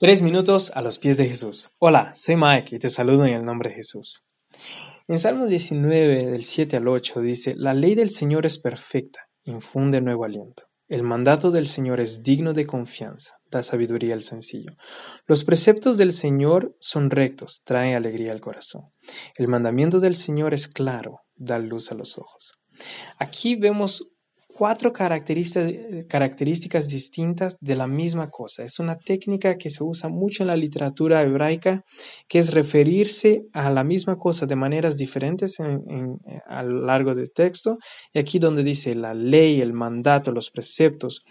Tres minutos a los pies de Jesús. Hola, soy Mike y te saludo en el nombre de Jesús. En Salmo 19, del 7 al 8, dice, La ley del Señor es perfecta, infunde nuevo aliento. El mandato del Señor es digno de confianza, da sabiduría al sencillo. Los preceptos del Señor son rectos, traen alegría al corazón. El mandamiento del Señor es claro, da luz a los ojos. Aquí vemos cuatro características distintas de la misma cosa. Es una técnica que se usa mucho en la literatura hebraica, que es referirse a la misma cosa de maneras diferentes a lo largo del texto. Y aquí donde dice la ley, el mandato, los preceptos,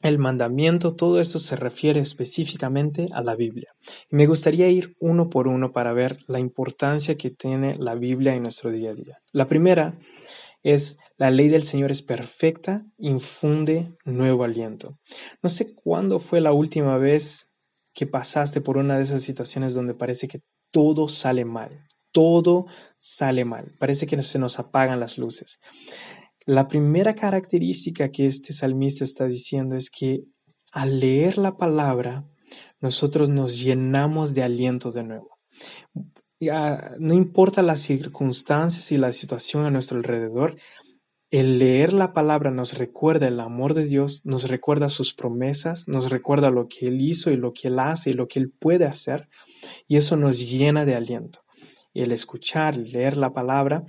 el mandamiento, todo esto se refiere específicamente a la Biblia. Me gustaría ir uno por uno para ver la importancia que tiene la Biblia en nuestro día a día. La primera es la ley del Señor es perfecta, infunde nuevo aliento. No sé cuándo fue la última vez que pasaste por una de esas situaciones donde parece que todo sale mal, todo sale mal, parece que se nos apagan las luces. La primera característica que este salmista está diciendo es que al leer la palabra, nosotros nos llenamos de aliento de nuevo no importa las circunstancias y la situación a nuestro alrededor, el leer la palabra nos recuerda el amor de Dios, nos recuerda sus promesas, nos recuerda lo que Él hizo y lo que Él hace y lo que Él puede hacer, y eso nos llena de aliento. el escuchar, leer la palabra,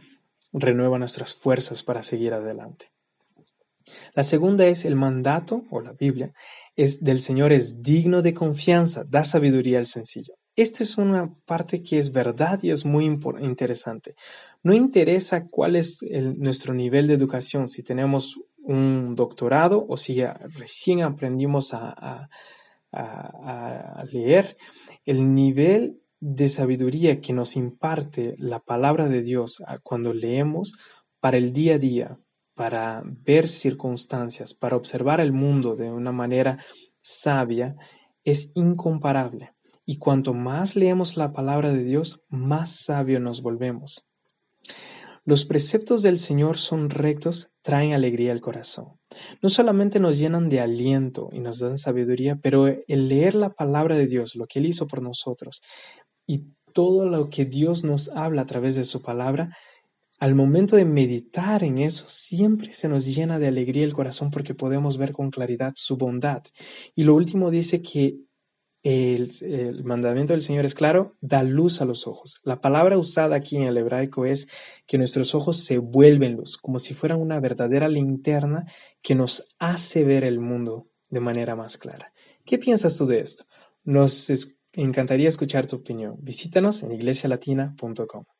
renueva nuestras fuerzas para seguir adelante. La segunda es el mandato, o la Biblia, es del Señor es digno de confianza, da sabiduría al sencillo. Esta es una parte que es verdad y es muy interesante. No interesa cuál es nuestro nivel de educación, si tenemos un doctorado o si recién aprendimos a, leer, el nivel de sabiduría que nos imparte la palabra de Dios cuando leemos para el día a día, para ver circunstancias, para observar el mundo de una manera sabia, es incomparable. Y cuanto más leemos la palabra de Dios, más sabio nos volvemos. Los preceptos del Señor son rectos, traen alegría al corazón. No solamente nos llenan de aliento y nos dan sabiduría, pero el leer la palabra de Dios, lo que Él hizo por nosotros, y todo lo que Dios nos habla a través de su palabra, al momento de meditar en eso, siempre se nos llena de alegría el corazón porque podemos ver con claridad su bondad. Y lo último dice que el, mandamiento del Señor es claro, da luz a los ojos. La palabra usada aquí en el hebraico es que nuestros ojos se vuelven luz, como si fueran una verdadera linterna que nos hace ver el mundo de manera más clara. ¿Qué piensas tú de esto? Nos encantaría escuchar tu opinión. Visítanos en iglesialatina.com.